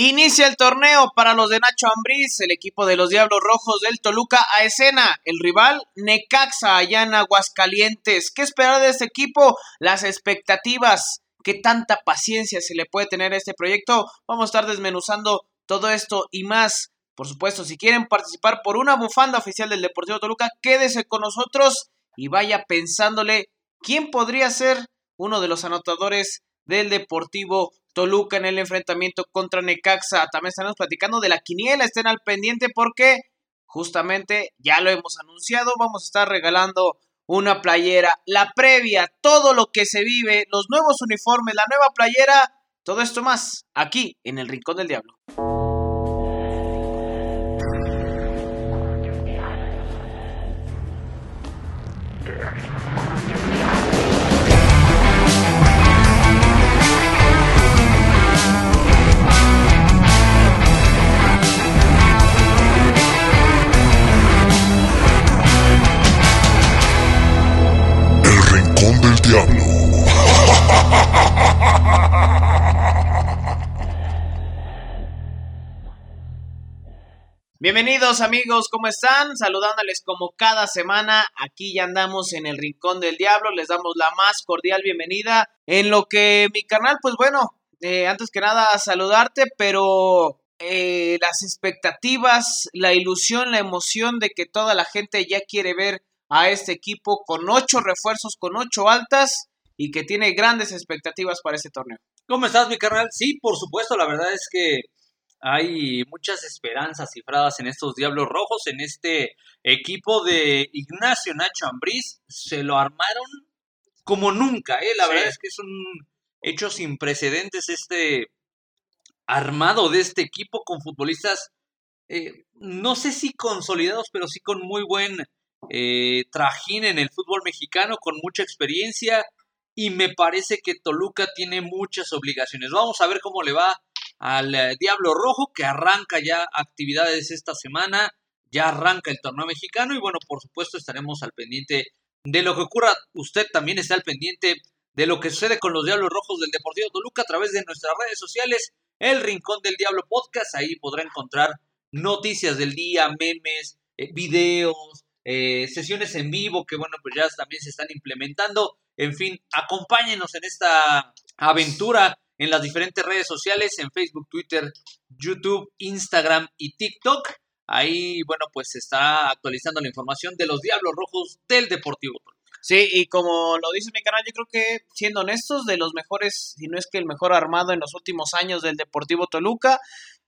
Inicia el torneo para los de Nacho Ambriz, el equipo de los Diablos Rojos del Toluca a escena. El rival Necaxa allá en Aguascalientes. ¿Qué esperar de este equipo? Las expectativas. ¿Qué tanta paciencia se le puede tener a este proyecto? Vamos a estar desmenuzando todo esto y más. Por supuesto, si quieren participar por una bufanda oficial del Deportivo Toluca, quédese con nosotros y vaya pensándole quién podría ser uno de los anotadores del Deportivo Toluca en el enfrentamiento contra Necaxa. También estamos platicando de la quiniela, estén al pendiente porque justamente ya lo hemos anunciado, vamos a estar regalando una playera, la previa, todo lo que se vive, los nuevos uniformes, la nueva playera, todo esto más aquí en el Rincón del Diablo. Bienvenidos amigos, ¿cómo están? Saludándoles como cada semana, aquí ya andamos en el Rincón del Diablo, les damos la más cordial bienvenida en lo que mi canal, pues bueno, eh, antes que nada saludarte, pero eh, las expectativas, la ilusión, la emoción de que toda la gente ya quiere ver a este equipo con ocho refuerzos, con ocho altas y que tiene grandes expectativas para este torneo. ¿Cómo estás, mi carnal? Sí, por supuesto, la verdad es que hay muchas esperanzas cifradas en estos Diablos Rojos, en este equipo de Ignacio Nacho Ambriz. Se lo armaron como nunca, ¿eh? La verdad es que es un hecho sin precedentes este armado de este equipo con futbolistas, eh, no sé si consolidados, pero sí con muy buen eh, trajín en el fútbol mexicano, con mucha experiencia. Y me parece que Toluca tiene muchas obligaciones. Vamos a ver cómo le va al eh, Diablo Rojo, que arranca ya actividades esta semana, ya arranca el torneo mexicano y bueno, por supuesto estaremos al pendiente de lo que ocurra. Usted también está al pendiente de lo que sucede con los Diablos Rojos del Deportivo Toluca a través de nuestras redes sociales, el Rincón del Diablo Podcast, ahí podrá encontrar noticias del día, memes, eh, videos, eh, sesiones en vivo que bueno, pues ya también se están implementando. En fin, acompáñenos en esta aventura en las diferentes redes sociales, en Facebook, Twitter, YouTube, Instagram y TikTok. Ahí, bueno, pues se está actualizando la información de los Diablos Rojos del Deportivo Sí, y como lo dice mi canal, yo creo que, siendo honestos, de los mejores, si no es que el mejor armado en los últimos años del Deportivo Toluca,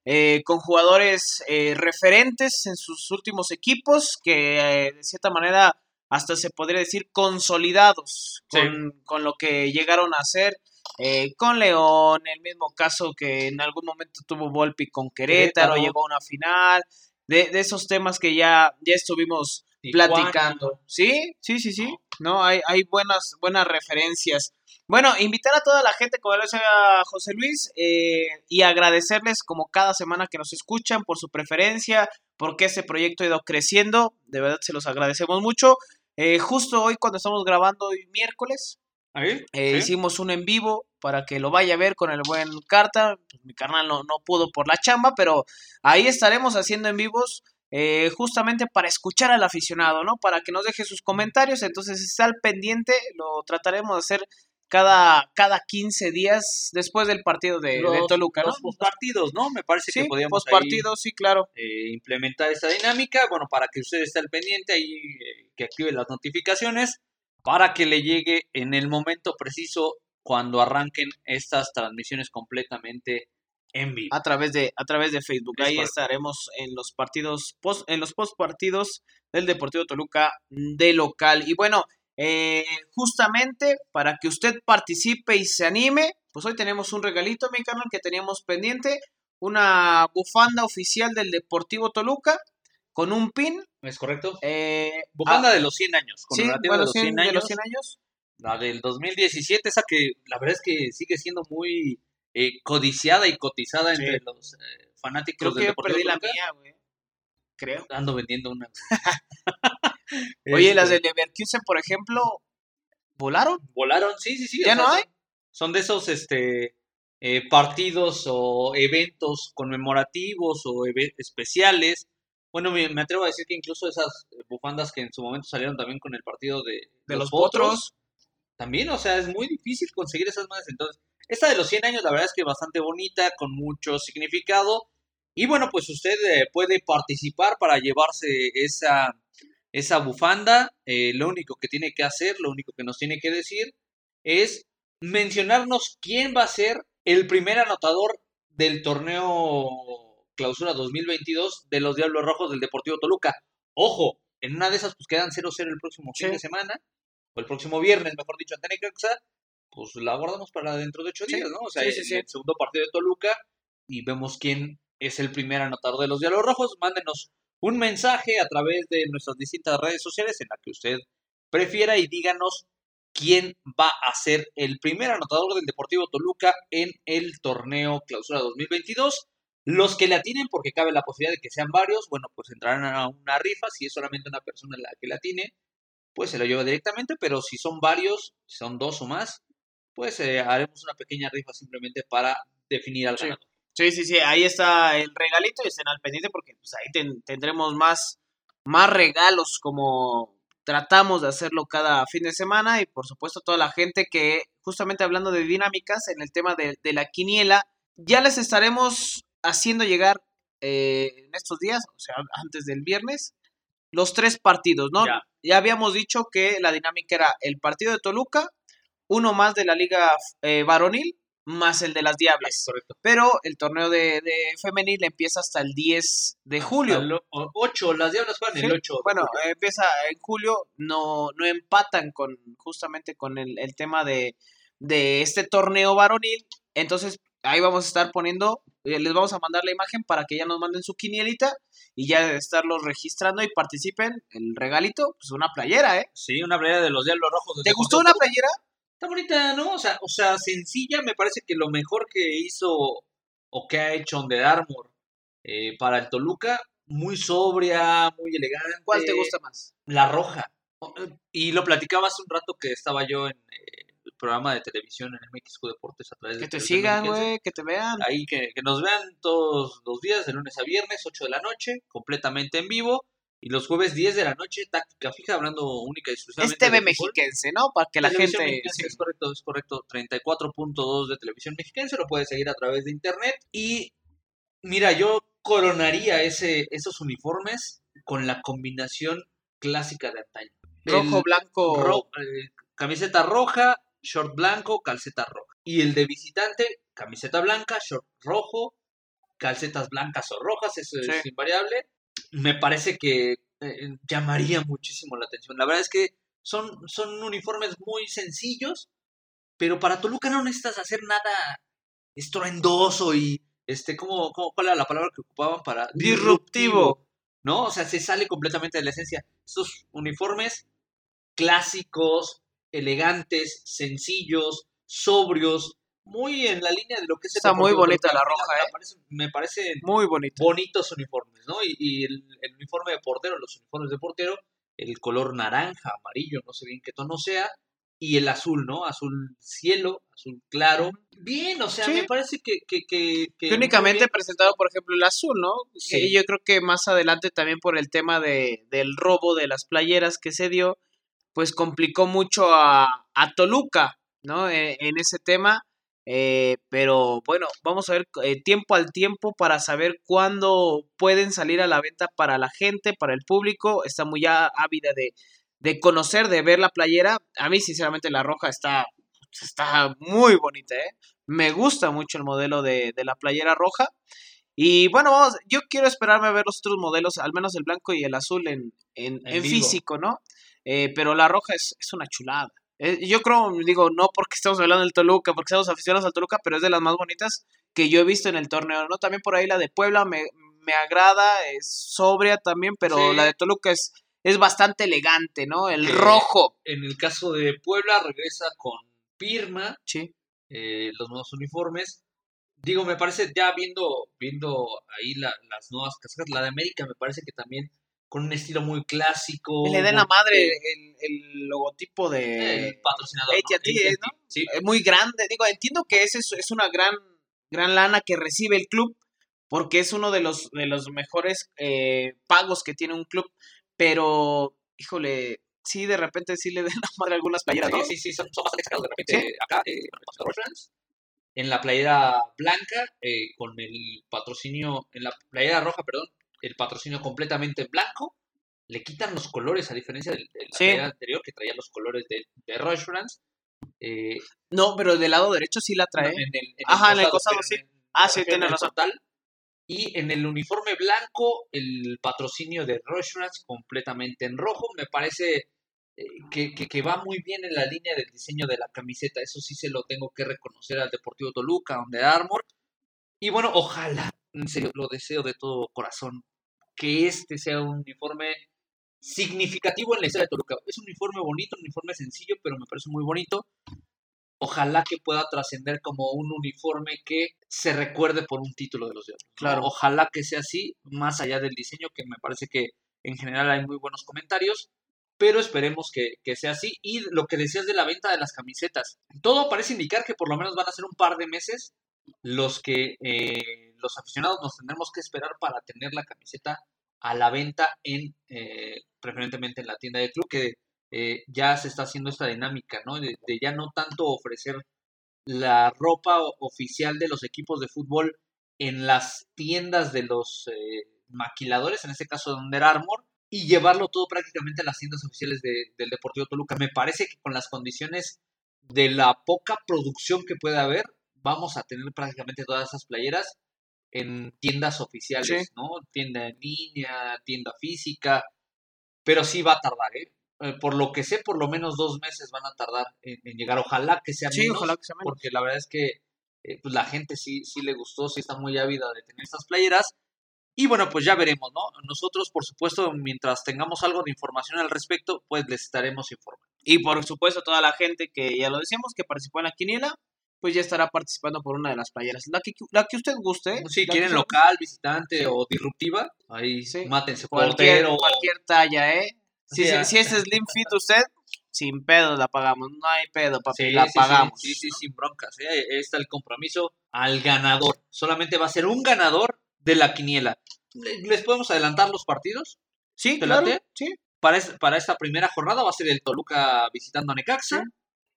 eh, con jugadores eh, referentes en sus últimos equipos, que eh, de cierta manera hasta se podría decir consolidados con, con lo que llegaron a hacer eh, con León, el mismo caso que en algún momento tuvo Volpi con Querétaro, llegó a una final, de, esos temas que ya, ya estuvimos platicando. ¿Sí? Sí, sí, sí. No, hay, hay buenas, buenas referencias. Bueno, invitar a toda la gente, como lo decía José Luis, eh, y agradecerles como cada semana que nos escuchan por su preferencia, porque ese proyecto ha ido creciendo. De verdad se los agradecemos mucho. Eh, justo hoy cuando estamos grabando hoy miércoles, eh, hicimos un en vivo para que lo vaya a ver con el buen Carta. Pues, mi carnal no, no, pudo por la chamba, pero ahí estaremos haciendo en vivos eh, justamente para escuchar al aficionado, ¿no? Para que nos deje sus comentarios. Entonces está al pendiente, lo trataremos de hacer cada, cada 15 días después del partido de, Toluca, ¿no? Los partidos, ¿no? Me parece que podríamos partidos, sí, claro. Eh, implementar esta dinámica, bueno, para que usted esté al pendiente ahí, que active las notificaciones para que le llegue en el momento preciso cuando arranquen estas transmisiones completamente en vivo. A través de, a través de Facebook. Ahí estaremos en los partidos, post, en los post partidos del Deportivo Toluca de local. Y bueno, eh, justamente para que usted participe y se anime, pues hoy tenemos un regalito, mi canal, que teníamos pendiente. Una bufanda oficial del Deportivo Toluca con un pin. ¿Es correcto? Eh, Bufanda de los 100 años. Sí, de, los 100 años, de los 100 años. La del 2017, esa que la verdad es que sigue siendo muy eh, codiciada y cotizada entre los eh, fanáticos Creo que yo perdí la mía, güey. Creo. Ando vendiendo una. Oye, las este de Leverkusen, por ejemplo, ¿volaron? Volaron, sí, sí, sí. ¿Ya no hay? Son de esos, este, eh, partidos o eventos conmemorativos o especiales. Bueno, me, atrevo a decir que incluso esas bufandas que en su momento salieron también con el partido de, los, potros, también, o sea, es muy difícil conseguir esas madres. Entonces, esta de los 100 años, la verdad es que bastante bonita, con mucho significado. Y bueno, pues usted eh, puede participar para llevarse esa, esa bufanda. Eh, lo único que tiene que hacer, lo único que nos tiene que decir es mencionarnos quién va a ser el primer anotador del torneo clausura 2022 de los Diablos Rojos del Deportivo Toluca. Ojo, en una de esas pues quedan 0-0 el próximo fin de semana, o el próximo viernes, mejor dicho, ante Necaxa, pues la guardamos para dentro de ocho días, ¿no? O sea, el segundo partido de Toluca y vemos quién es el primer anotador de los Diablos Rojos. Mándenos un mensaje a través de nuestras distintas redes sociales en la que usted prefiera y díganos quién va a ser el primer anotador del Deportivo Toluca en el torneo Clausura 2022. Los que la tienen, porque cabe la posibilidad de que sean varios, bueno, pues entrarán a una rifa. Si es solamente una persona la que la tiene, pues se lo lleva directamente, pero si son varios, si son dos o más, pues eh, haremos una pequeña rifa simplemente para definir al ganador. Sí, sí, sí, ahí está el regalito y estén al pendiente porque pues ahí tendremos más, más regalos como tratamos de hacerlo cada fin de semana y por supuesto toda la gente que justamente hablando de dinámicas en el tema de, la quiniela, ya les estaremos haciendo llegar eh, en estos días, o sea, antes del viernes, los tres partidos, ¿no? Ya. habíamos dicho que la dinámica era el partido de Toluca, uno más de la liga eh, varonil más el de las Diablas. Correcto. Pero el torneo de, femenil empieza hasta el 10 de julio. El 8, las Diablas juegan el 8. Bueno, empieza en julio, no, no empatan con justamente con el, tema de, de este torneo varonil. Entonces ahí vamos a estar poniendo, eh, les vamos a mandar la imagen para que ya nos manden su quinielita y ya estarlos registrando y participen. El regalito, pues una playera, ¿eh? Sí, una playera de los Diablos Rojos. ¿Te gustó una playera? Está bonita, ¿no? O sea, o sea, sencilla, me parece que lo mejor que hizo o que ha hecho Under Armour eh, para el Toluca, muy sobria, muy elegante. ¿Cuál te gusta más? La roja. Y lo platicaba hace un rato que estaba yo en eh, programa de televisión en MXQ Deportes a través de... Que te sigan, güey, que te vean. Ahí, que, que nos vean todos los días, de lunes a viernes, 8 de la noche, completamente en vivo. Y los jueves 10 de la noche, táctica fija, hablando única y exclusivamente. Es TV mexiquense, ¿no? Para que la gente. Es correcto, es correcto. 34.2 de televisión mexiquense, lo puedes seguir a través de internet. Y mira, yo coronaría ese, esos uniformes con la combinación clásica de antaño. Rojo, blanco. Eh, camiseta roja, short blanco, calceta roja. Y el de visitante, camiseta blanca, short rojo, calcetas blancas o rojas, eso es invariable me parece que eh, llamaría muchísimo la atención. La verdad es que son, son uniformes muy sencillos, pero para Toluca no necesitas hacer nada estruendoso y, este, ¿cómo, cuál era la palabra que ocupaban para? Disruptivo. ¿No? O sea, se sale completamente de la esencia. Estos uniformes clásicos, elegantes, sencillos, sobrios, muy en la línea de lo que es Está muy bonita la roja, ¿eh? Me parecen muy bonito. bonitos uniformes, ¿no? Y, el, uniforme de portero, los uniformes de portero, el color naranja, amarillo, no sé bien qué tono sea, y el azul, ¿no? Azul cielo, azul claro. Bien, o sea, me parece que... que, que, únicamente presentado, por ejemplo, el azul, ¿no? Sí. Y yo creo que más adelante también por el tema de, del robo de las playeras que se dio, pues complicó mucho a, a Toluca, ¿no? E, en ese tema eh, pero bueno, vamos a ver eh, tiempo al tiempo para saber cuándo pueden salir a la venta para la gente, para el público. Está muy ávida de, de conocer, de ver la playera. A mí, sinceramente, la roja está, está muy bonita, ¿eh? Me gusta mucho el modelo de, de la playera roja. Y bueno, vamos, yo quiero esperarme a ver los otros modelos, al menos el blanco y el azul en, en, en, físico, ¿no? Eh, pero la roja es, es una chulada. Eh, yo creo, digo, no porque estamos hablando del Toluca, porque estamos aficionados al Toluca, pero es de las más bonitas que yo he visto en el torneo, ¿no? También por ahí la de Puebla me, me agrada, es sobria también, pero la de Toluca es, es bastante elegante, ¿no? El rojo. En el caso de Puebla regresa con Pirma, sí. Eh, los nuevos uniformes. Digo, me parece, ya viendo, viendo ahí las nuevas cascas, la de América me parece que también con un estilo muy clásico. Le den la madre el, el, logotipo de el patrocinador. ¿no? Sí. Es muy grande. Digo, entiendo que ese es, una gran gran lana que recibe el club, porque es uno de los, de los mejores eh, pagos que tiene un club, pero, híjole, sí, de repente sí le den la madre a algunas playeras, Sí, sí, sí, son, son bastante exagerados de repente acá, eh, en la playera blanca, eh, con el patrocinio, en la playera roja, perdón, el patrocinio completamente blanco, le quitan los colores, a diferencia de, la playera anterior que traía los colores de, de Rush eh, no, pero del lado derecho sí la trae. en el, Ajá, en el costado sí. ah, sí, tiene razón. Y en el uniforme blanco, el patrocinio de Restaurants completamente en rojo. Me parece eh, que, que, va muy bien en la línea del diseño de la camiseta. Eso sí se lo tengo que reconocer al Deportivo Toluca, donde Armor. Y bueno, ojalá, en serio, lo deseo de todo corazón, que este sea un uniforme significativo en la historia de Toluca. Es un uniforme bonito, un uniforme sencillo, pero me parece muy bonito. Ojalá que pueda trascender como un uniforme que se recuerde por un título de los Diablos. Claro. Ojalá que sea así, más allá del diseño, que me parece que en general hay muy buenos comentarios, pero esperemos que, sea así. Y lo que decías de la venta de las camisetas, todo parece indicar que por lo menos van a ser un par de meses los que eh, los aficionados nos tendremos que esperar para tener la camiseta a la venta en eh, preferentemente en la tienda de club que eh, ya se está haciendo esta dinámica no de, ya no tanto ofrecer la ropa oficial de los equipos de fútbol en las tiendas de los eh, maquiladores en este caso de Under Armour y llevarlo todo prácticamente a las tiendas oficiales del Deportivo Toluca. Me parece que con las condiciones de la poca producción que puede haber vamos a tener prácticamente todas esas playeras en tiendas oficiales, ¿no? Tienda en línea, tienda física, pero sí va a tardar, ¿eh? ¿eh? por lo que sé, por lo menos dos meses van a tardar en, llegar. Ojalá que sea menos, ojalá que sea porque la verdad es que eh, pues la gente sí, sí le gustó, sí está muy ávida de tener estas playeras. Y bueno, pues ya veremos, ¿no? Nosotros, por supuesto, mientras tengamos algo de información al respecto, pues les estaremos informando. Y por supuesto, toda la gente que ya lo decíamos, que participó en la quiniela, pues ya estará participando por una de las playeras. La que, la que usted guste. Si quieren local, visitante o disruptiva, ahí sí. mátense. Cualquier, cualquier talla, ¿eh? Si, si, es Slim Fit usted, sin pedo la pagamos. No hay pedo, papi, la pagamos. Sí, sí, sin broncas. ¿eh? Ahí está el compromiso al ganador. Solamente va a ser un ganador de la quiniela. ¿Les podemos adelantar los partidos? Sí, claro. Sí. Para, para esta primera jornada va a ser el Toluca visitando a Necaxa,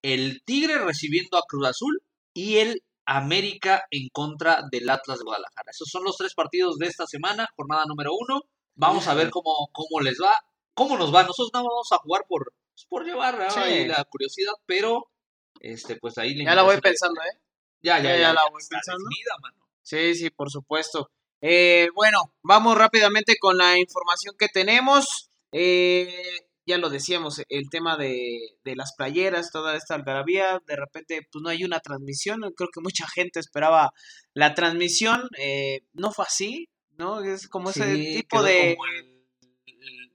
el Tigre recibiendo a Cruz Azul y el América en contra del Atlas de Guadalajara. Esos son los tres partidos de esta semana, jornada número uno. Vamos a ver cómo, cómo les va, cómo nos va. Nosotros no vamos a jugar por, pues, por llevar la curiosidad, pero este, pues ahí Ya la voy pensando, ¿eh? Ya, ya, ya, la voy pensando. Sí, sí, por supuesto. Eh, bueno, vamos rápidamente con la información que tenemos. Eh, ya lo decíamos, el tema de, de, las playeras, toda esta algarabía, de repente pues no hay una transmisión, creo que mucha gente esperaba la transmisión, eh, no fue así, ¿no? Es como ese tipo de,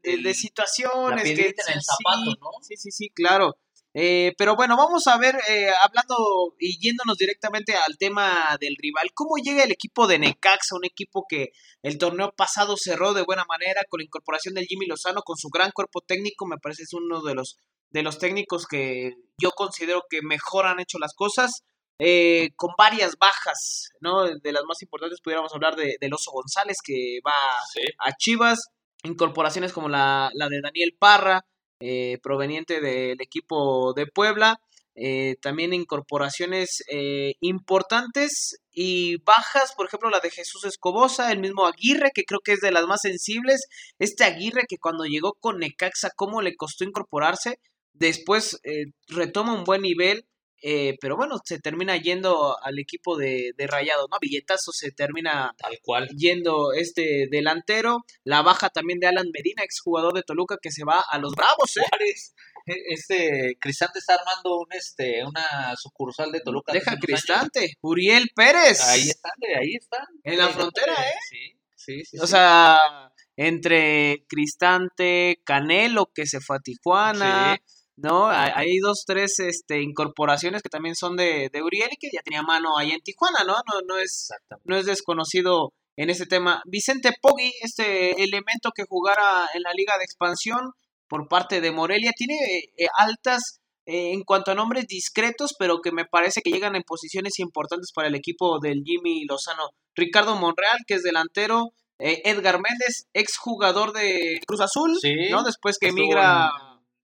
de, situaciones que... en el zapato, ¿no? Sí, sí, sí, claro. Eh, pero bueno, vamos a ver, eh, hablando y yéndonos directamente al tema del rival, ¿cómo llega el equipo de Necaxa, un equipo que el torneo pasado cerró de buena manera con la incorporación del Jimmy Lozano, con su gran cuerpo técnico, me parece es uno de los, de los técnicos que yo considero que mejor han hecho las cosas, eh, con varias bajas, ¿no? De las más importantes pudiéramos hablar de, del Oso González, que va a Chivas, incorporaciones como la, la de Daniel Parra, eh, proveniente del equipo de Puebla. Eh, también incorporaciones eh, importantes y bajas, por ejemplo la de Jesús Escobosa, el mismo Aguirre, que creo que es de las más sensibles. Este Aguirre que cuando llegó con Necaxa, ¿cómo le costó incorporarse? Después retoma un buen nivel eh, pero bueno, se termina yendo al equipo de, de Rayado, ¿no? Billetazo se termina Tal cual. yendo este delantero. La baja también de Alan Medina, exjugador de Toluca, que se va a los Bravos, ¿eh? E, este Cristante está armando un este una sucursal de Toluca. Deja Cristante, Uriel Pérez. Ahí están, ahí están. En la frontera, ¿eh? Sí, sí, sí. O sea, entre Cristante, Canelo, que se fue a Tijuana. Sí ¿no? Hay, dos, tres este, incorporaciones que también son de, de Uriel y que ya tenía mano ahí en Tijuana, ¿no? No, no, es, no es desconocido en ese tema. Vicente Poggi, este elemento que jugara en la Liga de Expansión por parte de Morelia, tiene eh, altas eh, en cuanto a nombres discretos, pero que me parece que llegan en posiciones importantes para el equipo del Jimmy Lozano. Ricardo Monreal, que es delantero, eh, Edgar Méndez, exjugador de Cruz Azul, ¿no? Después que emigra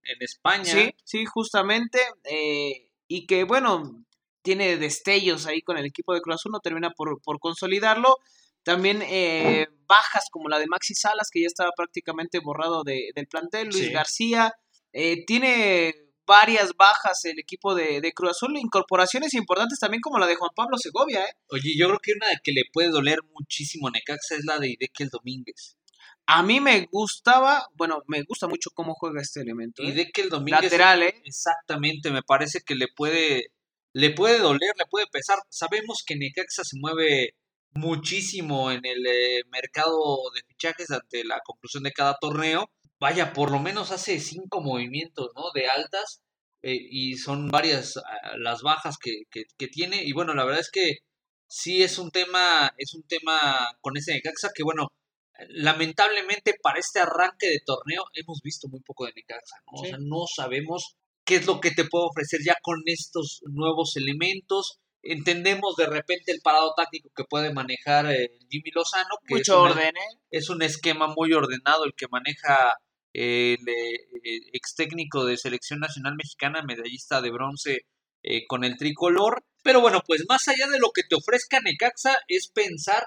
en, España. Sí, sí, justamente. Eh, y que, bueno, tiene destellos ahí con el equipo de Cruz Azul, no termina por, por consolidarlo. También eh, bajas como la de Maxi Salas, que ya estaba prácticamente borrado de, del plantel. Luis García. Eh, tiene varias bajas el equipo de, de, Cruz Azul. Incorporaciones importantes también como la de Juan Pablo Segovia. ¿eh? Oye, yo creo que una que le puede doler muchísimo a Necaxa es la de Idekel Domínguez. A mí me gustaba, bueno, me gusta mucho cómo juega este elemento. ¿eh? Idekel Domínguez. Lateral, ¿eh? Exactamente, me parece que le puede, le puede doler, le puede pesar. Sabemos que Necaxa se mueve muchísimo en el eh, mercado de fichajes ante la conclusión de cada torneo. Vaya, por lo menos hace cinco movimientos, ¿no? De altas eh, y son varias ah, las bajas que, que, tiene. Y bueno, la verdad es que sí es un tema, es un tema con ese Necaxa que bueno, lamentablemente para este arranque de torneo hemos visto muy poco de Necaxa, ¿no? O sea, no sabemos qué es lo que te puede ofrecer ya con estos nuevos elementos entendemos de repente el parado táctico que puede manejar eh, Jimmy Lozano, que Mucho es, orden, ¿eh? es un esquema muy ordenado el que maneja el eh, ex técnico de selección nacional mexicana, medallista de bronce con el tricolor. Pero bueno, pues más allá de lo que te ofrezca Necaxa, es pensar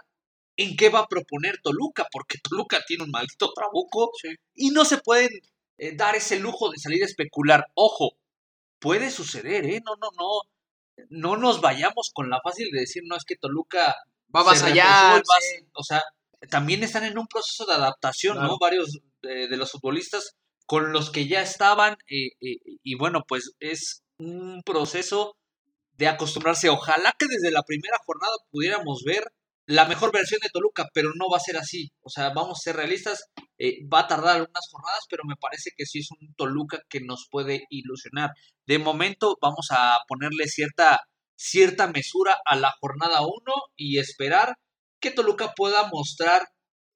en qué va a proponer Toluca, porque Toluca tiene un maldito trabuco y no se pueden dar ese lujo de salir a especular. Ojo, puede suceder, ¿eh? No, no, no no nos vayamos con la fácil de decir, no, es que Toluca va más allá. O sea, también están en un proceso de adaptación, ¿no? Varios de, los futbolistas con los que ya estaban, eh, eh, y bueno, pues es un proceso de acostumbrarse. Ojalá que desde la primera jornada pudiéramos ver la mejor versión de Toluca, pero no va a ser así. O sea, vamos a ser realistas, eh, va a tardar algunas jornadas, pero me parece que sí es un Toluca que nos puede ilusionar. De momento vamos a ponerle cierta, cierta mesura a la jornada 1 y esperar que Toluca pueda mostrar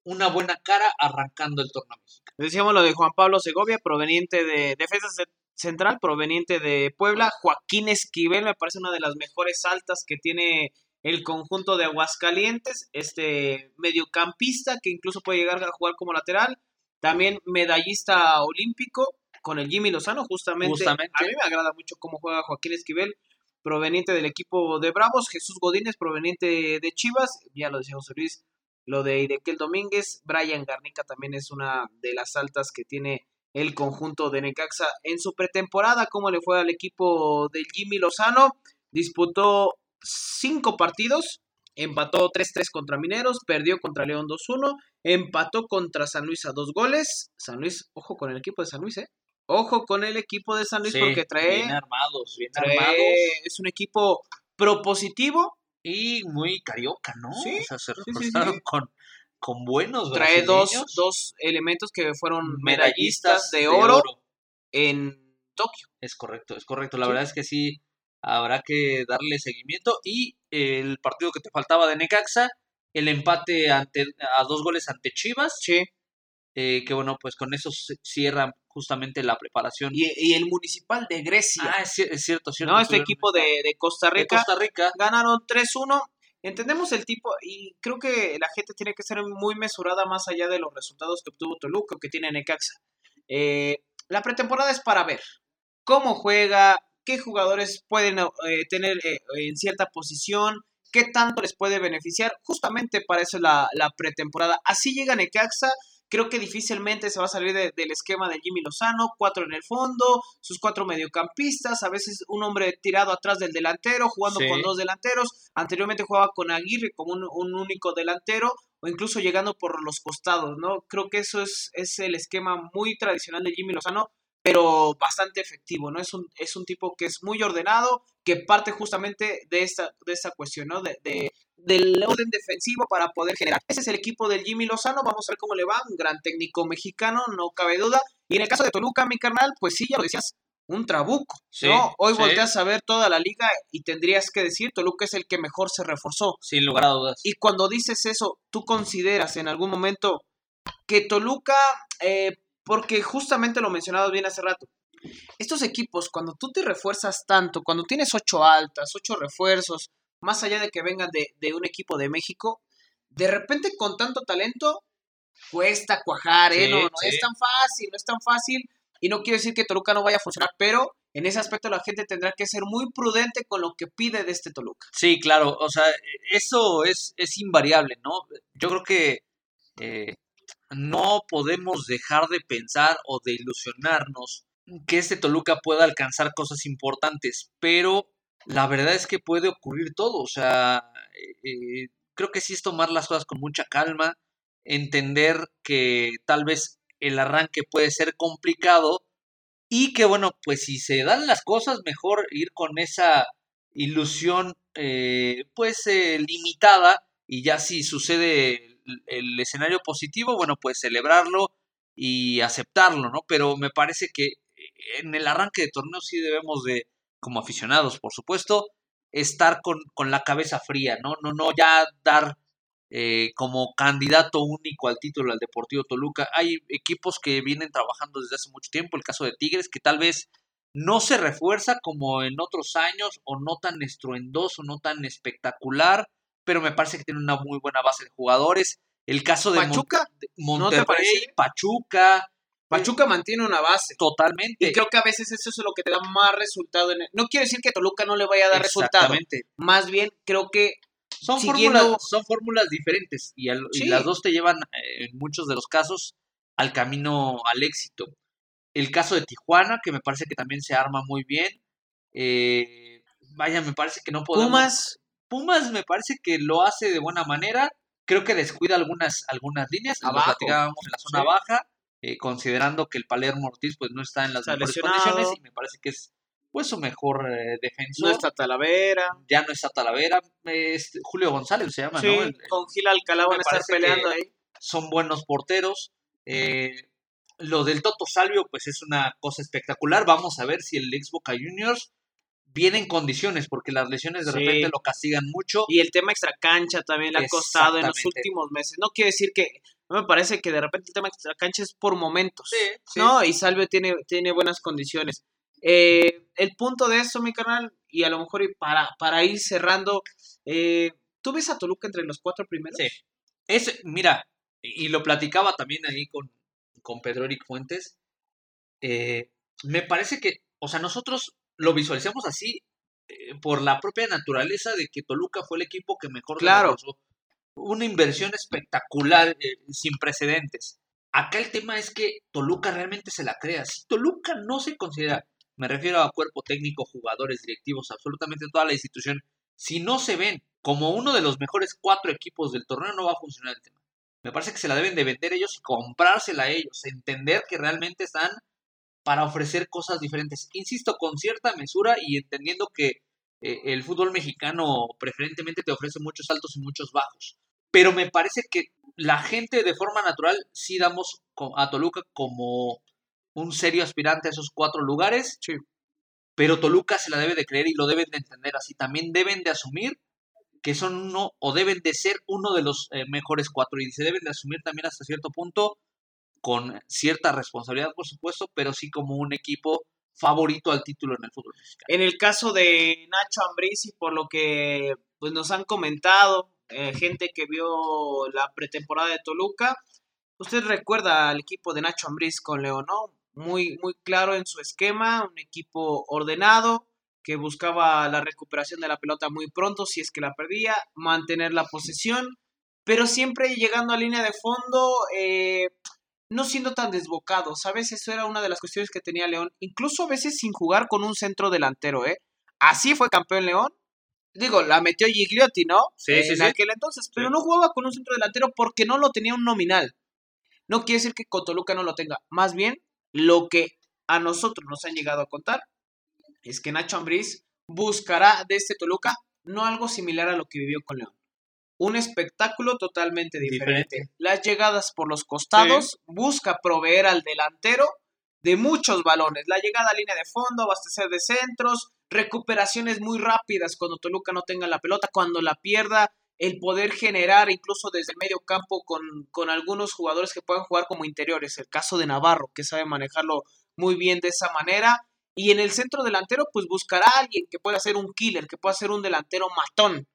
una buena cara arrancando el torneo Decíamos lo de Juan Pablo Segovia, proveniente de Defensa Central, proveniente de Puebla. Joaquín Esquivel me parece una de las mejores altas que tiene el conjunto de Aguascalientes, este mediocampista que incluso puede llegar a jugar como lateral, también medallista olímpico con el Jimmy Lozano, justamente. A mí me agrada mucho cómo juega Joaquín Esquivel, proveniente del equipo de Bravos, Jesús Godínez, proveniente de Chivas, ya lo decía José Luis, lo de Idequel Domínguez, Brian Garnica también es una de las altas que tiene el conjunto de Necaxa en su pretemporada, cómo le fue al equipo del Jimmy Lozano, disputó cinco partidos, empató 3-3 contra Mineros, perdió contra León 2-1, empató contra San Luis a dos goles. San Luis, ojo con el equipo de San Luis, ¿eh? Ojo con el equipo de San Luis porque trae... Bien armados, bien armados. Es un equipo propositivo. Y muy carioca, ¿no? Sí, o sea, se reforzaron con, con buenos Trae dos, dos, elementos que fueron medallistas, de, oro en Tokio. Es correcto, es correcto. La verdad es que sí, habrá que darle seguimiento. Y el partido que te faltaba de Necaxa, el empate ante, a dos goles ante Chivas. Sí. Eh, que bueno, pues con eso se cierra justamente la preparación. Y, el Municipal de Grecia. Ah, es, cierto, cierto. No, este equipo de, Costa Rica. Costa Rica. Ganaron 3-1. Entendemos el tipo y creo que la gente tiene que ser muy mesurada más allá de los resultados que obtuvo Toluca o que tiene Necaxa. Eh, la pretemporada es para ver cómo juega, qué jugadores pueden eh, tener eh, en cierta posición, qué tanto les puede beneficiar. Justamente para eso la, la pretemporada. Así llega Necaxa. Creo que difícilmente se va a salir del esquema de Jimmy Lozano, cuatro en el fondo, sus cuatro mediocampistas, a veces un hombre tirado atrás del delantero, jugando con dos delanteros. Anteriormente jugaba con Aguirre como un, un, único delantero, o incluso llegando por los costados, ¿no? Creo que eso es, es el esquema muy tradicional de Jimmy Lozano pero bastante efectivo, ¿no? Es un, es un tipo que es muy ordenado, que parte justamente de esta, de esta cuestión, ¿no? De, del orden defensivo para poder generar. Ese es el equipo del Jimmy Lozano, vamos a ver cómo le va, un gran técnico mexicano, no cabe duda. Y en el caso de Toluca, mi carnal, pues sí, ya lo decías, un trabuco, ¿no? Hoy volteas a ver toda la liga y tendrías que decir, Toluca es el que mejor se reforzó. Sin lugar a dudas. Y cuando dices eso, ¿tú consideras en algún momento que Toluca eh, porque justamente lo mencionabas bien hace rato. estos equipos, cuando tú te refuerzas tanto, cuando tienes ocho altas, ocho refuerzos, más allá de que vengan de, un equipo de México, de repente con tanto talento cuesta cuajar, ¿eh? no, no es tan fácil, no es tan fácil. Y no quiero decir que Toluca no vaya a funcionar, pero en ese aspecto la gente tendrá que ser muy prudente con lo que pide de este Toluca. Sí, claro, o sea, eso es, es invariable, ¿no? Yo creo que eh, no podemos dejar de pensar o de ilusionarnos que este Toluca pueda alcanzar cosas importantes, pero la verdad es que puede ocurrir todo, o sea, eh, creo que sí es tomar las cosas con mucha calma, entender que tal vez el arranque puede ser complicado y que bueno, pues si se dan las cosas, mejor ir con esa ilusión eh, pues eh, limitada y ya si sucede el escenario positivo, bueno, pues celebrarlo y aceptarlo, ¿no? Pero me parece que en el arranque de torneo sí debemos de, como aficionados, por supuesto, estar con, con la cabeza fría, ¿no? No, no ya dar eh, como candidato único al título al Deportivo Toluca. Hay equipos que vienen trabajando desde hace mucho tiempo, el caso de Tigres, que tal vez no se refuerza como en otros años o no tan estruendoso, no tan espectacular, pero me parece que tiene una muy buena base de jugadores. El caso de Pachuca, Monterrey, Pachuca, Pachuca mantiene una base. Totalmente. Y creo que a veces eso es lo que te da más resultado. En No quiere decir que Toluca no le vaya a dar resultado. Más bien, creo que son, fórmulas, son fórmulas diferentes y, las dos te llevan, eh, en muchos de los casos, al camino al éxito. El caso de Tijuana, que me parece que también se arma muy bien. Eh, vaya, me parece que no podemos... Pumas. Pumas me parece que lo hace de buena manera. Creo que descuida algunas, algunas líneas. Abajo. Lo platicábamos en la zona baja eh, considerando que el Palermo Ortiz pues no está en las mejores condiciones y me parece que es pues su mejor eh, defensor. No está Talavera. Ya no está Talavera. Este, Julio González se llama, sí, con Gil Alcalá van a estar peleando ahí. Son buenos porteros. Eh, lo del Toto Salvio, pues es una cosa espectacular. Vamos a ver si el ex Boca Juniors viene en condiciones, porque las lesiones de repente lo castigan mucho. Y el tema extra cancha también le ha costado en los últimos meses. No quiere decir que me parece que de repente el tema de la cancha es por momentos, ¿no? Y Salvio tiene, tiene buenas condiciones. Eh, el punto de eso, mi canal, y a lo mejor para, para ir cerrando, eh, ¿tú ves a Toluca entre los cuatro primeros? Sí. Es, mira, y lo platicaba también ahí con, con Pedro Eric Fuentes, eh, me parece que, o sea, nosotros lo visualizamos así por la propia naturaleza de que Toluca fue el equipo que mejor claro una inversión espectacular, eh, sin precedentes. Acá el tema es que Toluca realmente se la crea. Si Toluca no se considera, me refiero a cuerpo técnico, jugadores, directivos, absolutamente toda la institución, si no se ven como uno de los mejores cuatro equipos del torneo, no va a funcionar el tema. Me parece que se la deben de vender ellos y comprársela a ellos, entender que realmente están para ofrecer cosas diferentes. Insisto, con cierta mesura y entendiendo que eh, el fútbol mexicano preferentemente te ofrece muchos altos y muchos bajos. Pero me parece que la gente de forma natural sí damos a Toluca como un serio aspirante a esos cuatro lugares. Sí. Pero Toluca se la debe de creer y lo deben de entender así. También deben de asumir que son uno o deben de ser uno de los eh, mejores cuatro y se deben de asumir también hasta cierto punto con cierta responsabilidad, por supuesto, pero sí como un equipo favorito al título en el fútbol mexicano. En el caso de Nacho Ambriz por lo que pues, nos han comentado, eh, gente que vio la pretemporada de Toluca, usted recuerda al equipo de Nacho Ambriz con León, ¿no? Muy, muy claro en su esquema, un equipo ordenado, que buscaba la recuperación de la pelota muy pronto si es que la perdía, mantener la posesión, pero siempre llegando a línea de fondo, eh, no siendo tan desbocado, ¿sabes? Eso era una de las cuestiones que tenía León, incluso a veces sin jugar con un centro delantero, ¿eh? Así fue campeón León. Digo, la metió Gigliotti, ¿no? Sí, en sí, aquel entonces, pero no jugaba con un centro delantero porque no lo tenía un nominal. No quiere decir que Cotoluca no lo tenga, más bien lo que a nosotros nos han llegado a contar es que Nacho Ambriz buscará de este Toluca no algo similar a lo que vivió con León un espectáculo totalmente diferente. Las llegadas por los costados, busca proveer al delantero de muchos balones. La llegada a línea de fondo, abastecer de centros, recuperaciones muy rápidas cuando Toluca no tenga la pelota, cuando la pierda, el poder generar incluso desde el medio campo con, con algunos jugadores que puedan jugar como interiores. El caso de Navarro, que sabe manejarlo muy bien de esa manera. Y en el centro delantero, pues buscará a alguien que pueda ser un killer, que pueda ser un delantero matón.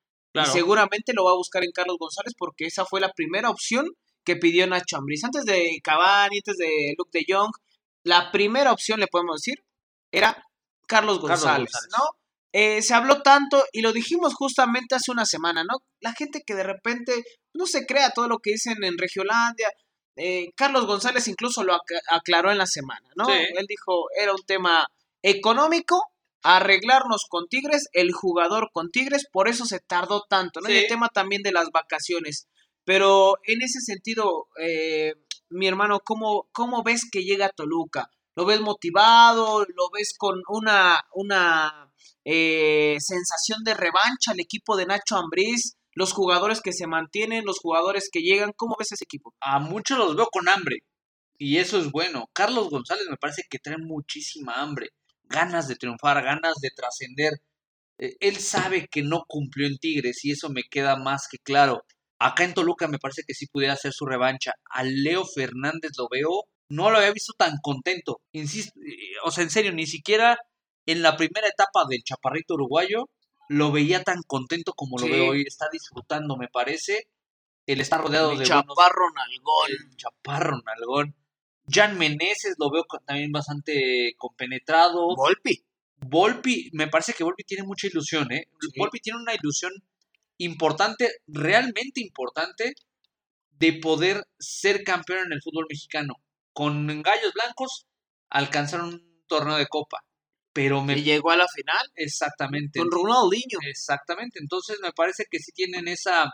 Y seguramente lo va a buscar en Carlos González porque esa fue la primera opción que pidió Nacho Ambriz. Antes de Cavani, antes de Luke de Jong, la primera opción, le podemos decir, era Carlos González, ¿no? Eh, se habló tanto y lo dijimos justamente hace una semana, ¿no? La gente que de repente no se crea todo lo que dicen en Regiolandia. Eh, Carlos González incluso lo aclaró en la semana, ¿no? Él dijo, era un tema económico, arreglarnos con Tigres, el jugador con Tigres, por eso se tardó tanto, ¿no? Y el tema también de las vacaciones. Pero en ese sentido, eh, mi hermano, ¿cómo, ¿cómo ves que llega Toluca? ¿Lo ves motivado? ¿Lo ves con una, una eh, sensación de revancha al equipo de Nacho Ambriz? Los jugadores que se mantienen, los jugadores que llegan, ¿cómo ves ese equipo? A muchos los veo con hambre y eso es bueno. Carlos González me parece que trae muchísima hambre, ganas de triunfar, ganas de trascender. Eh, él sabe que no cumplió en Tigres y eso me queda más que claro. Acá en Toluca me parece que sí pudiera hacer su revancha. A Leo Fernández lo veo, no lo había visto tan contento. Insisto, eh, o sea, en serio, ni siquiera en la primera etapa del chaparrito uruguayo lo veía tan contento como lo veo hoy. Está disfrutando, me parece. Él está rodeado de chaparro nalgón. El chaparro nalgón. Jan Meneses lo veo también bastante compenetrado. Volpi. Volpi, me parece que Volpi tiene mucha ilusión, ¿eh? Volpi tiene una ilusión importante, realmente importante, de poder ser campeón en el fútbol mexicano. Con Gallos Blancos alcanzaron un torneo de copa. Pero me... Y llegó a la final. Exactamente. Con Ronaldinho. Exactamente. Entonces me parece que si tienen esa...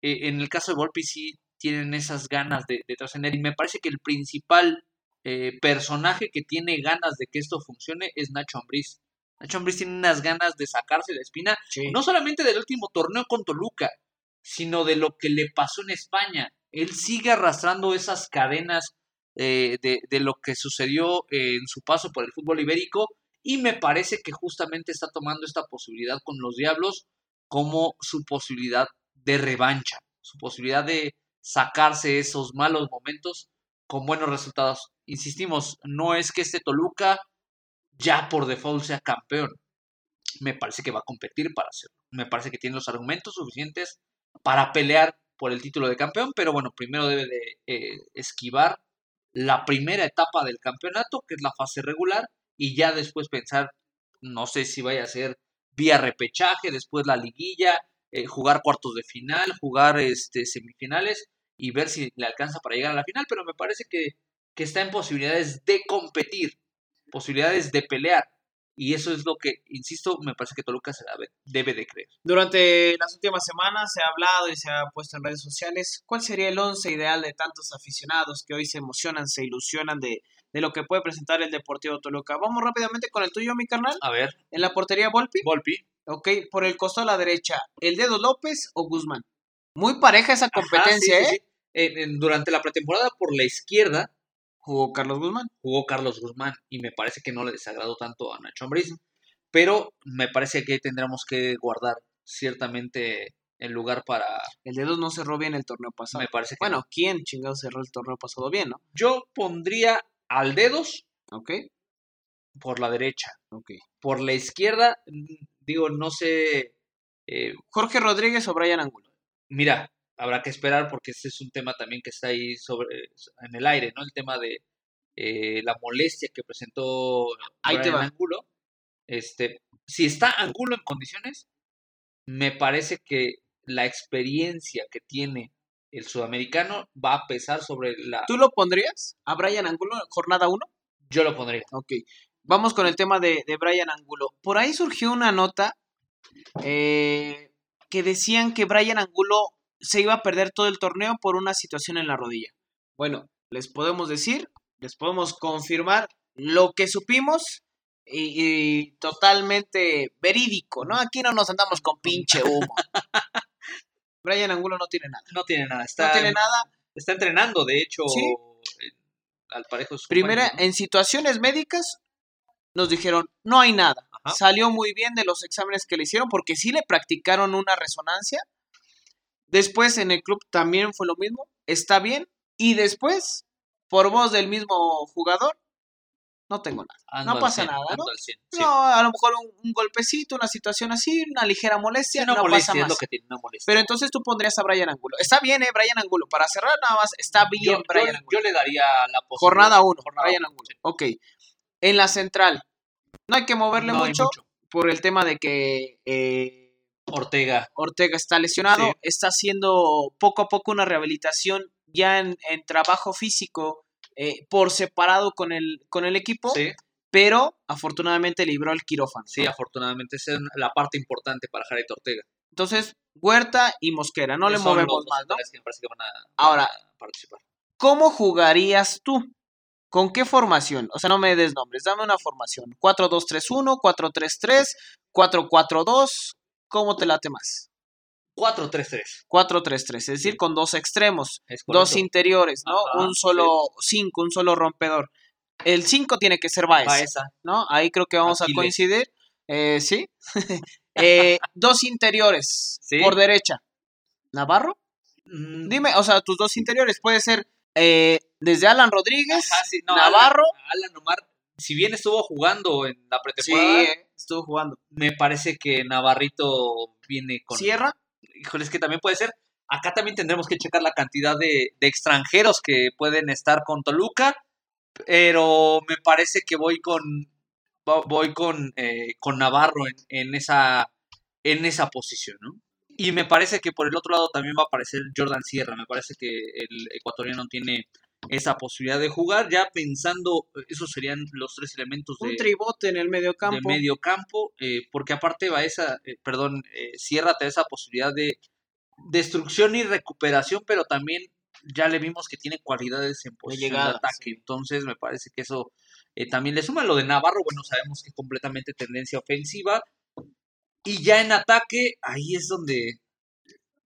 Eh, en el caso de Volpi sí tienen esas ganas de, trascender. Y me parece que el principal eh, personaje que tiene ganas de que esto funcione es Nacho Ambriz. Nacho Ambriz tiene unas ganas de sacarse la espina, no solamente del último torneo con Toluca, sino de lo que le pasó en España. Él sigue arrastrando esas cadenas eh, de, de, lo que sucedió en su paso por el fútbol ibérico y me parece que justamente está tomando esta posibilidad con los Diablos como su posibilidad de revancha, su posibilidad de sacarse esos malos momentos con buenos resultados. Insistimos, no es que este Toluca ya por default sea campeón. Me parece que va a competir para hacerlo. Me parece que tiene los argumentos suficientes para pelear por el título de campeón, pero bueno, primero debe de eh, esquivar la primera etapa del campeonato, que es la fase regular, y ya después pensar, no sé si vaya a ser vía repechaje, después la liguilla, eh, jugar cuartos de final, jugar este, semifinales y ver si le alcanza para llegar a la final, pero me parece que, que está en posibilidades de competir posibilidades de pelear. Y eso es lo que, insisto, me parece que Toluca se debe, de creer. Durante las últimas semanas se ha hablado y se ha puesto en redes sociales cuál sería el once ideal de tantos aficionados que hoy se emocionan, se ilusionan de, de lo que puede presentar el Deportivo Toluca. Vamos rápidamente con el tuyo, mi carnal. A ver. En la portería, Volpi. Volpi. Ok, por el costado a la derecha, ¿el Dedo López o Guzmán? Muy pareja esa competencia, ¿eh? Durante la pretemporada por la izquierda, Jugó Carlos Guzmán. Jugó Carlos Guzmán y me parece que no le desagradó tanto a Nacho Ambriz. Pero me parece que tendremos que guardar ciertamente el lugar para... El dedo no cerró bien el torneo pasado. Me parece que Bueno, ¿quién chingado cerró el torneo pasado bien, no? Yo pondría al dedos. Ok. Por la derecha. Ok. Por la izquierda, digo, no sé... Eh, Jorge Rodríguez o Brian Angulo. Mira, habrá que esperar porque ese es un tema también que está ahí sobre en el aire, ¿no? El tema de eh, la molestia que presentó ahí te va. Angulo. Este, si está Angulo en condiciones, me parece que la experiencia que tiene el sudamericano va a pesar sobre la... ¿Tú lo pondrías a Brian Angulo en jornada 1? Yo lo pondría. Ok. Vamos con el tema de, de Brian Angulo. Por ahí surgió una nota eh, que decían que Brian Angulo se iba a perder todo el torneo por una situación en la rodilla. Bueno, les podemos decir, les podemos confirmar lo que supimos y, totalmente verídico, ¿no? Aquí no nos andamos con pinche humo. Brian Angulo no tiene nada. No tiene nada. Está, no tiene nada. Está entrenando, de hecho, al parejo. Primera, en situaciones médicas nos dijeron, no hay nada. Salió muy bien de los exámenes que le hicieron porque sí le practicaron una resonancia Después en el club también fue lo mismo, está bien. Y después, por voz del mismo jugador, no tengo nada. Ando no pasa 100, nada, ¿no? ando al 100, sí. No, a lo mejor un, un golpecito, una situación así, una ligera molestia, Una no molestia pasa más. lo que tiene, una molestia. Pero entonces tú pondrías a Brian Angulo. Está bien, eh, Brian Angulo. Para cerrar nada más, está bien yo, yo- Brian Angulo. yo le daría la posibilidad. Jornada 1, Jornada Brian uno, Angulo. sí. Ok. En la central, no hay que moverle No hay mucho, por el tema de que eh, Ortega. Ortega está lesionado, Sí. está haciendo poco a poco una rehabilitación ya en, en trabajo físico eh, por separado con el, con el equipo, Sí, pero afortunadamente libró el quirófano. sí, afortunadamente esa es la parte importante para Jared Ortega. Entonces, Huerta y Mosquera, no le movemos los más, ¿no? que que van a, Ahora, a participar. ¿Cómo jugarías tú? ¿Con qué formación? O sea, no me des nombres, dame una formación. 4-2-3-1, 4-3-3, 4-4-2, ¿cómo te late más? 4-3-3. 4-3-3, es decir, con dos extremos, dos interiores, ¿no? Ajá, un solo 5, un solo rompedor. El 5 tiene que ser Baez, Baeza. ¿no? Ahí creo que vamos a coincidir. Eh, sí. Eh, dos interiores Sí. por derecha. ¿Navarro? Mm, Dime, o sea, tus dos interiores puede ser eh, desde Alan Rodríguez, ajá, sí, no, Navarro. Alan, Alan Omar, si bien estuvo jugando en la Sí, pretemporada, eh, estuvo jugando. me parece que Navarrito viene con... Sierra, Híjole, es que también puede ser. Acá también tendremos que checar la cantidad de, de extranjeros que pueden estar con Toluca, pero me parece que voy con vo- voy con, eh, con Navarro en, en esa en esa posición, ¿no? Y me parece que por el otro lado también va a aparecer Jordan Sierra. Me parece que el ecuatoriano tiene esa posibilidad de jugar, ya pensando, eh, esos serían los tres elementos de, un tribote en el medio campo. de medio campo, eh, porque aparte va esa, eh, perdón, eh, Sierra te da esa posibilidad de destrucción y recuperación, pero también ya le vimos que tiene cualidades en posición de, llegada, ataque, entonces me parece que eso eh, también le suma lo de Navarro, bueno, sabemos que es completamente tendencia ofensiva, y ya en ataque, ahí es donde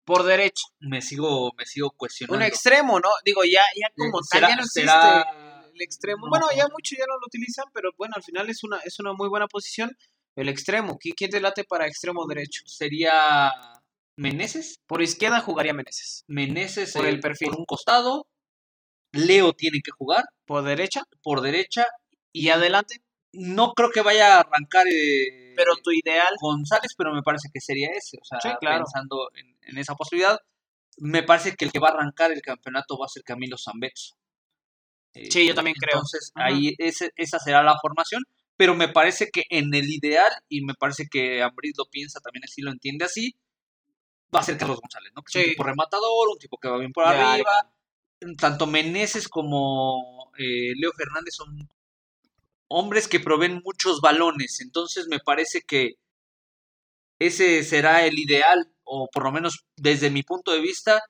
Por derecha. me sigo, me sigo cuestionando. Un extremo, ¿no? Digo, ya, ya como tal, ¿Será- ya no existe será- el extremo. No. Bueno, ya muchos ya no lo utilizan, pero bueno, al final es una, es una muy buena posición. El extremo. ¿Qui- ¿Quién te late para extremo derecho? Sería Meneses, Por izquierda jugaría Meneses. Meneses Por eh, el perfil. por un costado, Leo tiene que jugar Por derecha. por derecha Y adelante. no creo que vaya a arrancar eh, Pero tu ideal. González, pero me parece que sería ese. O sea, Sí, claro. pensando en, en esa posibilidad, me parece que el que va a arrancar el campeonato va a ser Camilo Zambetso. Eh, Sí, yo también creo. Entonces, ahí ese- esa será la formación. Pero me parece que en el ideal, y me parece que Ambris lo piensa también así, lo entiende así, va a ser Carlos González, ¿no? Que es un tipo rematador, un tipo que va bien por arriba. Tanto Meneses como eh, Leo Fernández son hombres que proveen muchos balones. Entonces me parece que ese será el ideal, o por lo menos desde mi punto de vista,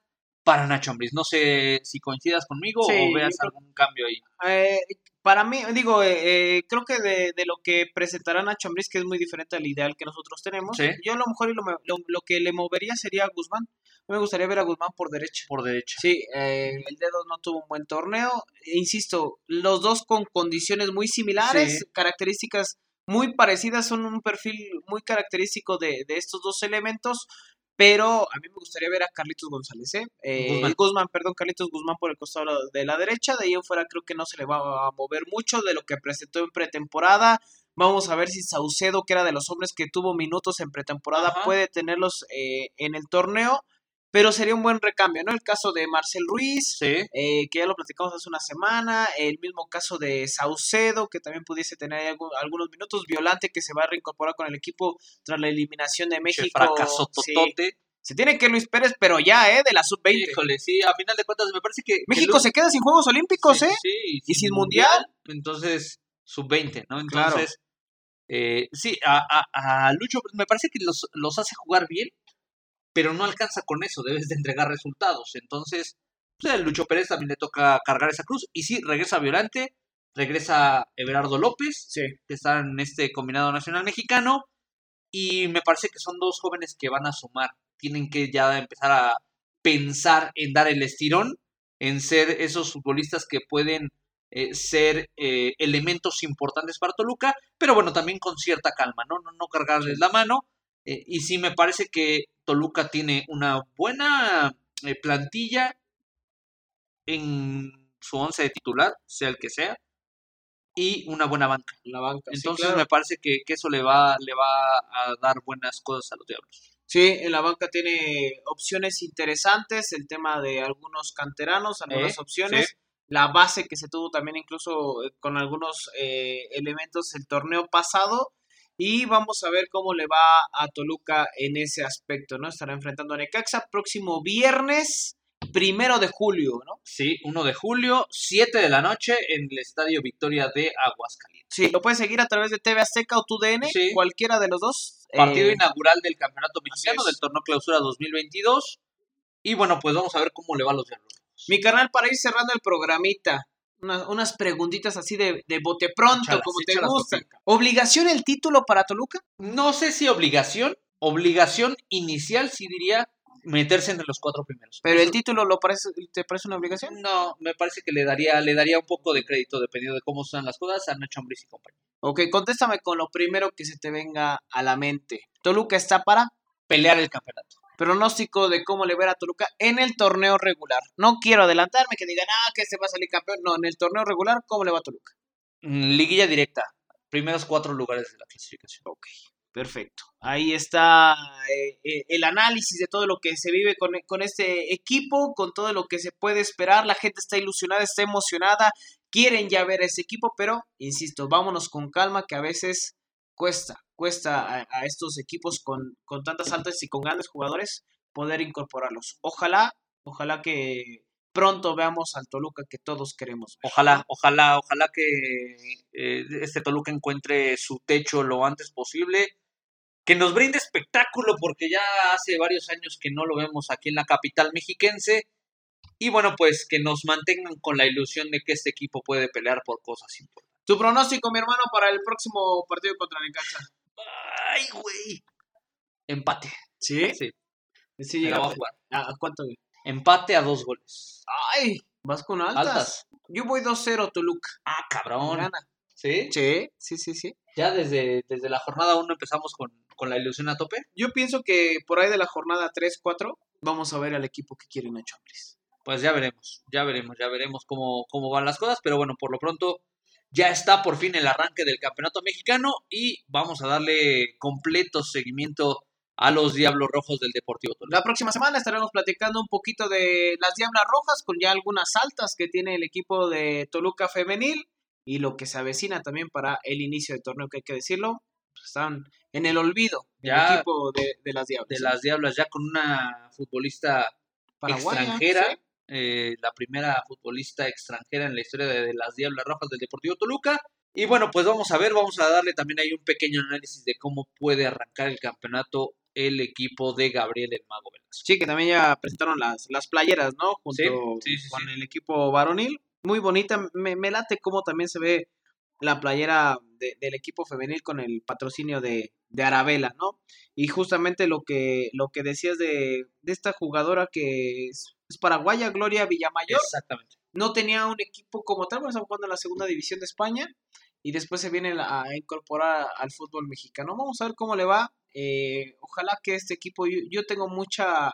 para Nacho Ambriz. No sé si coincidas conmigo Sí, o veas creo- algún cambio ahí. Eh, para mí, digo, eh, eh, creo que de, de lo que presentará Nacho Ambriz, que es muy diferente al ideal que nosotros tenemos, Sí. yo a lo mejor y lo, lo, lo que le movería sería a Guzmán. Me gustaría ver a Guzmán por derecha. Por derecha. Sí, eh, el dedo no tuvo un buen torneo. E Insisto, los dos con condiciones muy similares, Sí. características muy parecidas, son un perfil muy característico de, de estos dos elementos. Pero a mí me gustaría ver a Carlitos González, ¿eh? Eh, Guzmán. Guzmán. perdón, Carlitos Guzmán por el costado de la derecha. De ahí en fuera creo que no se le va a mover mucho de lo que presentó en pretemporada. Vamos a ver si Saucedo, que era de los hombres que tuvo minutos en pretemporada, Ajá. puede tenerlos eh, en el torneo. Pero sería un buen recambio, ¿no? El caso de Marcel Ruiz, Sí. eh, que ya lo platicamos hace una semana. El mismo caso de Saucedo, que también pudiese tener algunos minutos. Violante, que se va a reincorporar con el equipo tras la eliminación de México. fracaso Sí. totote. Se tiene que Luis Pérez, pero ya, ¿eh? De la sub-20. Híjole, sí, a final de cuentas me parece que... que México se queda sin Juegos Olímpicos, sí, ¿eh? sí, Y sin mundial. Entonces, sub-20, ¿no? Claro. Entonces, eh, sí, a, a- a Lucho me parece que los, los hace jugar bien, pero no alcanza con eso, debes de entregar resultados. Entonces, pues, a Lucho Pérez también le toca cargar esa cruz. Y sí, regresa Violante, regresa Everardo López, Sí. que está en este combinado nacional mexicano. Y me parece que son dos jóvenes que van a sumar. Tienen que ya empezar a pensar en dar el estirón, en ser esos futbolistas que pueden eh, ser eh, elementos importantes para Toluca, pero bueno, también con cierta calma, ¿no? No, no cargarles la mano. eh, y sí me parece que Toluca tiene una buena eh, plantilla en su once de titular, sea el que sea. y una buena banca. La banca. sí, Entonces claro. me parece que, que eso le va, le va a dar buenas cosas a los Diablos. Sí, en la banca tiene opciones interesantes, el tema de algunos canteranos, algunas Eh, opciones, sí. la base que se tuvo también incluso eh, con algunos eh, elementos el torneo pasado y vamos a ver cómo le va a Toluca en ese aspecto, ¿no? Estará enfrentando a Necaxa próximo viernes, primero de julio, ¿no? Sí, 1 de julio, 7 de la noche en el Estadio Victoria de Aguascalientes. Sí, lo puedes seguir a través de TV Azteca o TUDN, Sí. cualquiera de los dos. Partido Eh, inaugural del Campeonato Mexicano del Torneo Clausura 2022. Y bueno, pues vamos a ver cómo le va a los Diablos. Mi canal, para ir cerrando el programita, unas, unas preguntitas así de, de bote pronto, como te gusta. ¿Obligación el título para Toluca? No sé si obligación, obligación inicial sí diría meterse entre los cuatro primeros. ¿Pero el título lo parece, te parece una obligación? No, me parece que le daría, le daría un poco de crédito dependiendo de cómo están las cosas a Nacho Ambriz y compañía. Ok, contéstame con lo primero que se te venga a la mente. ¿Toluca está para? Pelear el campeonato. Pronóstico de cómo le ver a Toluca en el torneo regular. No quiero adelantarme que digan, ah, que se va a salir campeón. No, en el torneo regular, ¿cómo le va a Toluca? Mm, Liguilla directa. Primeros cuatro lugares de la clasificación. Ok, perfecto. Ahí está eh, eh, el análisis de todo lo que se vive con, con este equipo, con todo lo que se puede esperar. La gente está ilusionada, está emocionada, quieren ya ver a ese equipo, pero, insisto, vámonos con calma que a veces cuesta, cuesta a, estos equipos con, con tantas altas y con grandes jugadores poder incorporarlos. Ojalá, ojalá que pronto veamos al Toluca que todos queremos. Ojalá, ojalá, ojalá que eh, este Toluca encuentre su techo lo antes posible. Que nos brinde espectáculo, porque ya hace varios años que no lo vemos aquí en la capital mexiquense. Y bueno, pues que nos mantengan con la ilusión de que este equipo puede pelear por cosas importantes. Tu pronóstico, mi hermano, para el próximo partido contra Necaxa. ¡Ay, güey! Empate. ¿Sí? Sí, Sí, llega a jugar. ¿A, a cuánto? Empate a dos goles. Ay, vas con altas. Altas. Yo voy 2-0 Toluca. Ah, cabrón. Gana. ¿Sí? Sí, sí, sí, sí. Ya desde, desde la jornada 1 empezamos con, con la ilusión a tope. Yo pienso que por ahí de la jornada 3-4 vamos a ver al equipo que quiere Nacho Ambriz. Pues ya veremos, ya veremos, ya veremos cómo, cómo van las cosas, pero bueno, por lo pronto ya está por fin el arranque del campeonato mexicano y vamos a darle completo seguimiento a los Diablos Rojos del Deportivo Toluca. La próxima semana estaremos platicando un poquito de las Diablas Rojas con ya algunas altas que tiene el equipo de Toluca Femenil y lo que se avecina también para el inicio del torneo, que hay que decirlo, pues, están en el olvido el Ya equipo de, de las Diablas. De las Diablas, ya con una futbolista Paraguaya, extranjera, sí. Eh, la primera futbolista extranjera en la historia de, de las Diablas Rojas del Deportivo Toluca. Y bueno, pues vamos a ver, vamos a darle también ahí un pequeño análisis de cómo puede arrancar el campeonato el equipo de Gabriel el Mago Velasco. Sí, que también ya presentaron las, las playeras, ¿no? Junto Sí, sí, sí, con el equipo varonil. Muy bonita. Me, me late cómo también se ve la playera de- del equipo femenil con el patrocinio de, de Arabella, ¿no? Y justamente lo que, lo que decías de, de esta jugadora que es, es paraguaya, Gloria Villamayor, Exactamente. no tenía un equipo como tal, bueno, estaba jugando en la segunda división de España y después se viene a a incorporar al fútbol mexicano. Vamos a ver cómo le va. Eh, ojalá que este equipo, yo, yo tengo mucha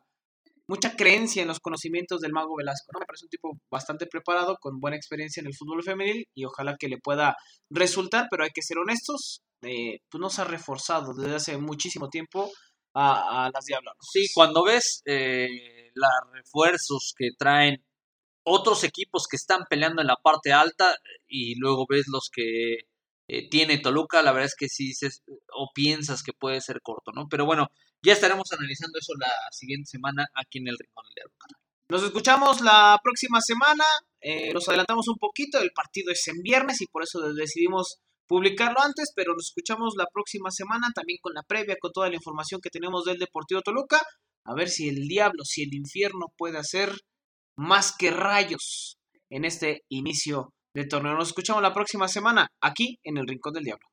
mucha creencia en los conocimientos del Mago Velasco, ¿no? Me parece un tipo bastante preparado, con buena experiencia en el fútbol femenil y ojalá que le pueda resultar, pero hay que ser honestos, eh, pues no reforzado desde hace muchísimo tiempo a, las Diablas. Sí, cuando ves eh, los refuerzos que traen otros equipos que están peleando en la parte alta y luego ves los que eh, tiene Toluca, la verdad es que sí dices o piensas que puede ser corto, ¿no? Pero bueno, ya estaremos analizando eso la siguiente semana aquí en el Rincón del Diablo. Nos escuchamos la próxima semana. eh, nos adelantamos un poquito. El partido es en viernes y por eso decidimos publicarlo antes. Pero nos escuchamos la próxima semana también con la previa, con toda la información que tenemos del Deportivo Toluca. A ver si el diablo, si el infierno puede hacer más que rayos en este inicio de torneo. Nos escuchamos la próxima semana aquí en el Rincón del Diablo.